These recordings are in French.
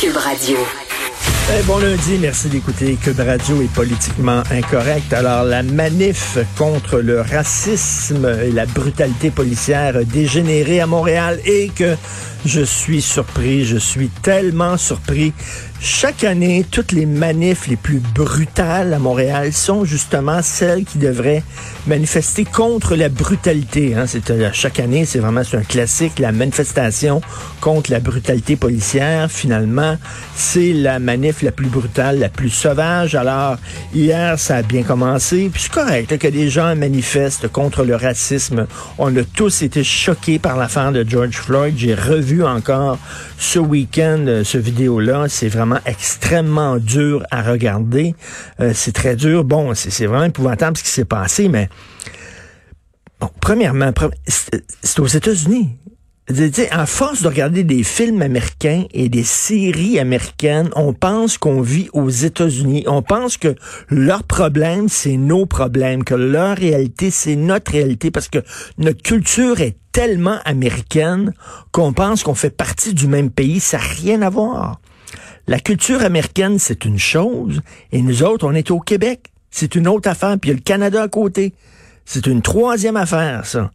Cube Radio. Bon lundi, merci d'écouter Cube Radio est politiquement incorrect. Alors, la manif contre le racisme et la brutalité policière dégénérée à Montréal et que je suis surpris, je suis tellement surpris. Chaque année, toutes les manifs les plus brutales à Montréal sont justement celles qui devraient manifester contre la brutalité. Hein. Euh, chaque année, c'est vraiment un classique, la manifestation contre la brutalité policière. Finalement, c'est la manif la plus brutale, la plus sauvage. Alors, hier, ça a bien commencé. Puis c'est correct que des gens manifestent contre le racisme. On a tous été choqués par l'affaire de George Floyd. J'ai revu encore ce week-end euh, ce vidéo-là. C'est vraiment extrêmement dur à regarder. Euh, c'est très dur. Bon, c'est vraiment épouvantable ce qui s'est passé, mais bon, premièrement, c'est aux États-Unis. À force de regarder des films américains et des séries américaines, on pense qu'on vit aux États-Unis. On pense que leur problème, c'est nos problèmes, que leur réalité, c'est notre réalité, parce que notre culture est tellement américaine qu'on pense qu'on fait partie du même pays. Ça n'a rien à voir. La culture américaine, c'est une chose, et nous autres, on est au Québec. C'est une autre affaire, puis il y a le Canada à côté. C'est une troisième affaire, ça.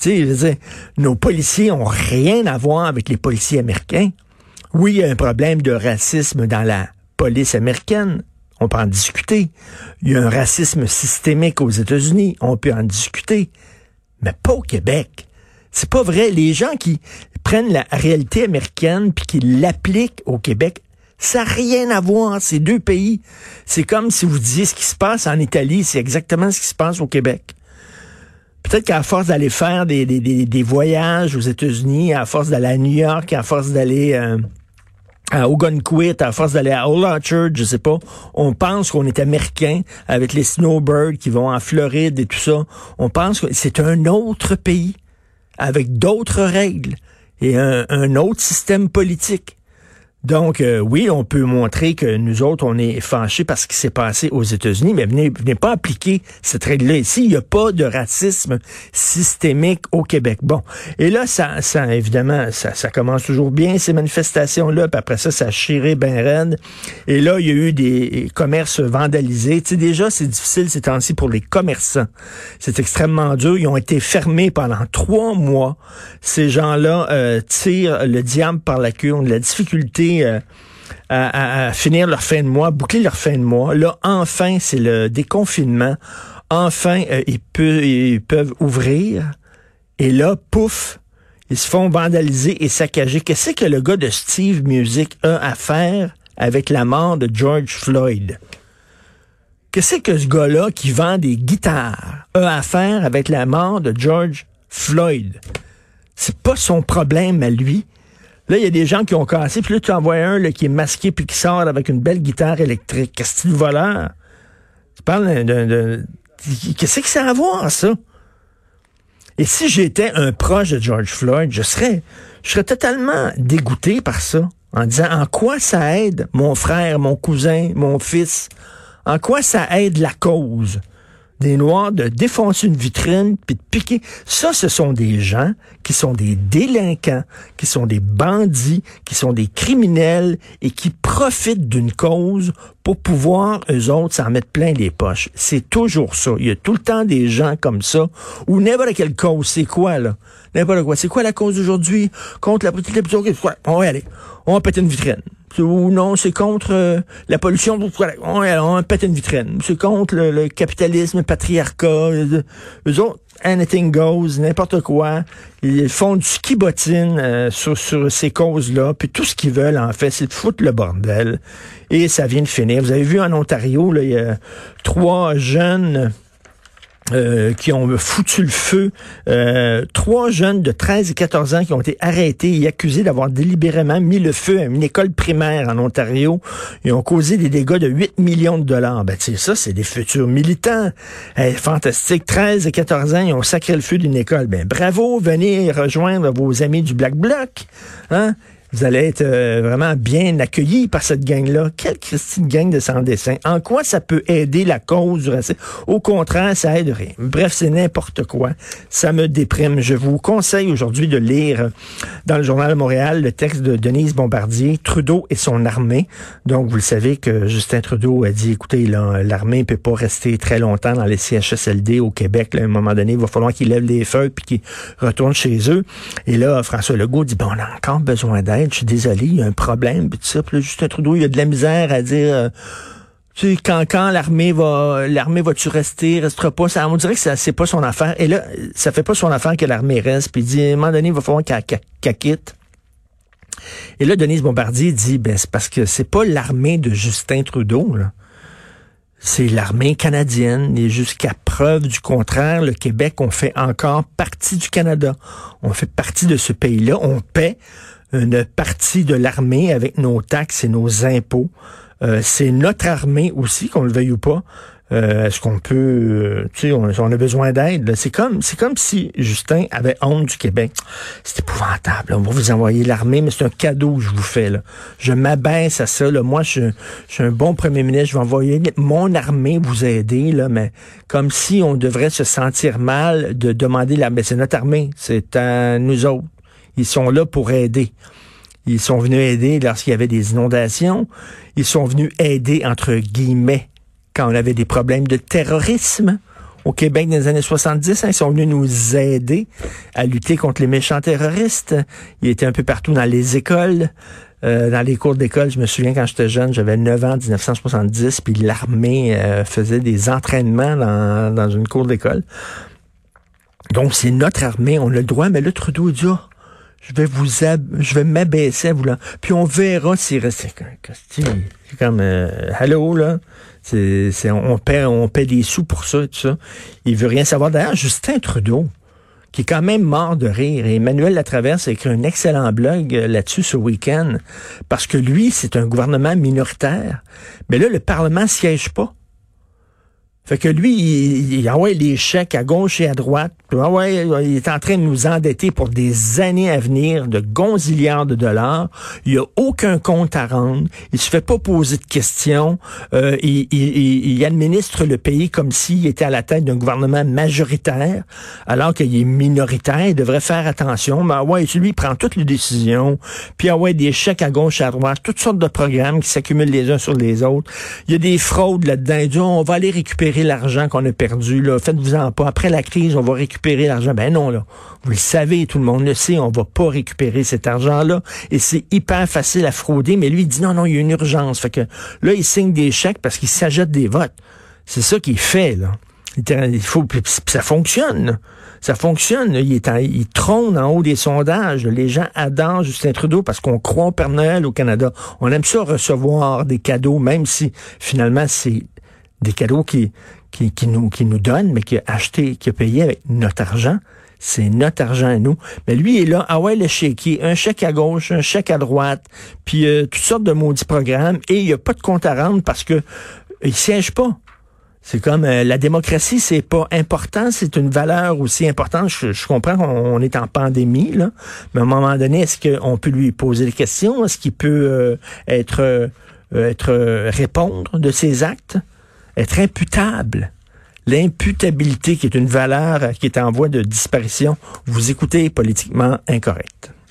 Tu sais, nos policiers ont rien à voir avec les policiers américains. Oui, il y a un problème de racisme dans la police américaine. On peut en discuter. Il y a un racisme systémique aux États-Unis. On peut en discuter. Mais pas au Québec. C'est pas vrai. Les gens qui prennent la réalité américaine puis qui l'appliquent au Québec ça n'a rien à voir, ces deux pays. C'est comme si vous disiez ce qui se passe en Italie, c'est exactement ce qui se passe au Québec. Peut-être qu'à force d'aller faire des, des, des, voyages aux États-Unis, à force d'aller à New York, à force d'aller euh, à Ogunquit, à force d'aller à Old Orchard, je sais pas, on pense qu'on est américain avec les snowbirds qui vont en Floride et tout ça. On pense que c'est un autre pays avec d'autres règles et un autre système politique. Donc, euh, oui, on peut montrer que nous autres, on est fâchés parce ce qui s'est passé aux États-Unis, mais venez, venez pas appliquer cette règle-là ici. Il n'y a pas de racisme systémique au Québec. Bon, et là, ça, ça évidemment, ça, ça commence toujours bien, ces manifestations-là, puis après ça, ça a chiré ben raide. Et là, il y a eu des commerces vandalisés. Tu sais, déjà, c'est difficile ces temps-ci pour les commerçants. C'est extrêmement dur. Ils ont été fermés pendant trois mois. Ces gens-là euh, tirent le diable par la queue, ont de la difficulté euh, à, finir leur fin de mois, boucler leur fin de mois. Là, enfin, c'est le déconfinement. Enfin, euh, ils, ils, peuvent ouvrir. Et là, pouf, ils se font vandaliser et saccager. Qu'est-ce que le gars de Steve Music a à faire avec la mort de George Floyd? Qu'est-ce que ce gars-là qui vend des guitares a à faire avec la mort de George Floyd? C'est pas son problème à lui. Là, il y a des gens qui ont cassé, puis là, tu en vois un là, qui est masqué puis qui sort avec une belle guitare électrique. Qu'est-ce que tu voleur? Tu parles de... Qu'est-ce que ça a à voir, ça? Et si j'étais un proche de George Floyd, je serais, je serais totalement dégoûté par ça, en disant en quoi ça aide mon frère, mon cousin, mon fils, en quoi ça aide la cause? Des Noirs de défoncer une vitrine puis de piquer. Ça, ce sont des gens qui sont des délinquants, qui sont des bandits, qui sont des criminels et qui profitent d'une cause pour pouvoir, eux autres, s'en mettre plein les poches. C'est toujours ça. Il y a tout le temps des gens comme ça. Ou n'importe quelle cause. C'est quoi, là? N'importe quoi. C'est quoi la cause d'aujourd'hui? Contre la petite On va aller. On va péter une vitrine ou non, c'est contre euh, la pollution. On, pète une vitrine. C'est contre le, capitalisme, le patriarcat. Euh, eux autres, anything goes, n'importe quoi. Ils font du ski bottine euh, sur, sur ces causes-là. Puis tout ce qu'ils veulent, en fait, c'est de foutre le bordel. Et ça vient de finir. Vous avez vu en Ontario, il y a trois jeunes euh, qui ont foutu le feu. Euh, trois jeunes de 13 et 14 ans qui ont été arrêtés et accusés d'avoir délibérément mis le feu à une école primaire en Ontario. Ils ont causé des dégâts de 8 millions de dollars. Ben, tu ça, c'est des futurs militants. fantastique. 13 et 14 ans, ils ont sacré le feu d'une école. Ben, bravo, venez rejoindre vos amis du Black Bloc. Hein? Vous allez être euh, vraiment bien accueillis par cette gang-là. Quelle Christine gang de sans-dessin. En quoi ça peut aider la cause du racisme? Au contraire, ça aide rien. Bref, c'est n'importe quoi. Ça me déprime. Je vous conseille aujourd'hui de lire dans le Journal de Montréal le texte de Denise Bombardier, Trudeau et son armée. Donc, vous le savez que Justin Trudeau a dit, écoutez, l'armée ne peut pas rester très longtemps dans les CHSLD au Québec. à un moment donné, il va falloir qu'ils lèvent les feux puis qu'ils retournent chez eux. Et là, François Legault dit, bon, on a encore besoin d'aide. Je suis désolé, il y a un problème. Puis tout ça. Puis là, Justin Trudeau, il a de la misère à dire... Euh, tu sais, quand, quand l'armée va, l'armée va-tu rester, restera pas, ça, on dirait que ça, c'est pas son affaire. Et là, ça fait pas son affaire que l'armée reste. Puis il dit, à un moment donné, il va falloir qu'elle quitte. Et là, Denise Bombardier dit, ben, c'est parce que c'est pas l'armée de Justin Trudeau, là. C'est l'armée canadienne. Et jusqu'à preuve du contraire, le Québec, on fait encore partie du Canada. On fait partie de ce pays-là. On paie une partie de l'armée avec nos taxes et nos impôts. Euh, c'est notre armée aussi, qu'on le veuille ou pas. Euh, est-ce qu'on peut, euh, tu sais, on, a besoin d'aide. C'est comme, c'est comme si Justin avait honte du Québec. C'est épouvantable. On va vous envoyer l'armée, mais c'est un cadeau que je vous fais. Là. Je m'abaisse à ça. Là. Moi, je, je, suis un bon premier ministre. Je vais envoyer mon armée vous aider, là, mais comme si on devrait se sentir mal de demander l'armée. C'est notre armée. C'est à nous autres. Ils sont là pour aider. Ils sont venus aider lorsqu'il y avait des inondations. Ils sont venus aider, entre guillemets, quand on avait des problèmes de terrorisme au Québec dans les années 70. Hein, ils sont venus nous aider à lutter contre les méchants terroristes. Ils étaient un peu partout dans les écoles. Euh, dans les cours d'école, je me souviens quand j'étais jeune, j'avais 9 ans, 1970, puis l'armée euh, faisait des entraînements dans, dans une cour d'école. Donc, c'est notre armée, on a le droit, mais le Trudeau dit, oh, je vais vous je vais m'abaisser à vous là. Puis on verra s'il reste. C'est comme euh, Hello, là? C'est, on, paie, on paie des sous pour ça tout ça. Il veut rien savoir. D'ailleurs, Justin Trudeau, qui est quand même mort de rire. Et Emmanuel Latraverse a écrit un excellent blog euh, là-dessus ce week-end, parce que lui, c'est un gouvernement minoritaire. Mais là, le Parlement siège pas. Fait que lui, il, il envoie les chèques à gauche et à droite. Ah ouais, il est en train de nous endetter pour des années à venir de gonzillards de dollars. Il a aucun compte à rendre. Il se fait pas poser de questions. Euh, il, administre le pays comme s'il était à la tête d'un gouvernement majoritaire, alors qu'il est minoritaire. Il devrait faire attention. Mais ah ouais, lui, il prend toutes les décisions. Puis ah ouais, des chèques à gauche et à droite, toutes sortes de programmes qui s'accumulent les uns sur les autres. Il y a des fraudes là-dedans. On va aller récupérer l'argent qu'on a perdu. Là. Faites-vous-en pas. Après la crise, on va récupérer l'argent. Ben non, là. Vous le savez, tout le monde le sait, on va pas récupérer cet argent-là. Et c'est hyper facile à frauder. Mais lui, il dit non, non, il y a une urgence. Fait que là, il signe des chèques parce qu'il s'ajoute des votes. C'est ça qu'il fait, là. Il faut, ça fonctionne. Ça fonctionne. Il, est il trône en haut des sondages. Les gens adorent Justin Trudeau parce qu'on croit au Père Noël au Canada. On aime ça recevoir des cadeaux, même si finalement c'est des cadeaux qui, qui, qui, nous, qui nous donne, mais qui a acheté, qui a payé avec notre argent. C'est notre argent à nous. Mais lui est là, ah ouais, le chéquier, un chèque à gauche, un chèque à droite, puis euh, toutes sortes de maudits programmes, et il n'y a pas de compte à rendre parce que euh, il siège pas. C'est comme euh, la démocratie, c'est pas important, c'est une valeur aussi importante. Je, comprends qu'on est en pandémie, là, mais à un moment donné, est-ce qu'on peut lui poser des questions? Est-ce qu'il peut être, être répondre de ses actes? Être imputable. L'imputabilité qui est une valeur qui est en voie de disparition. Vous écoutez politiquement incorrect.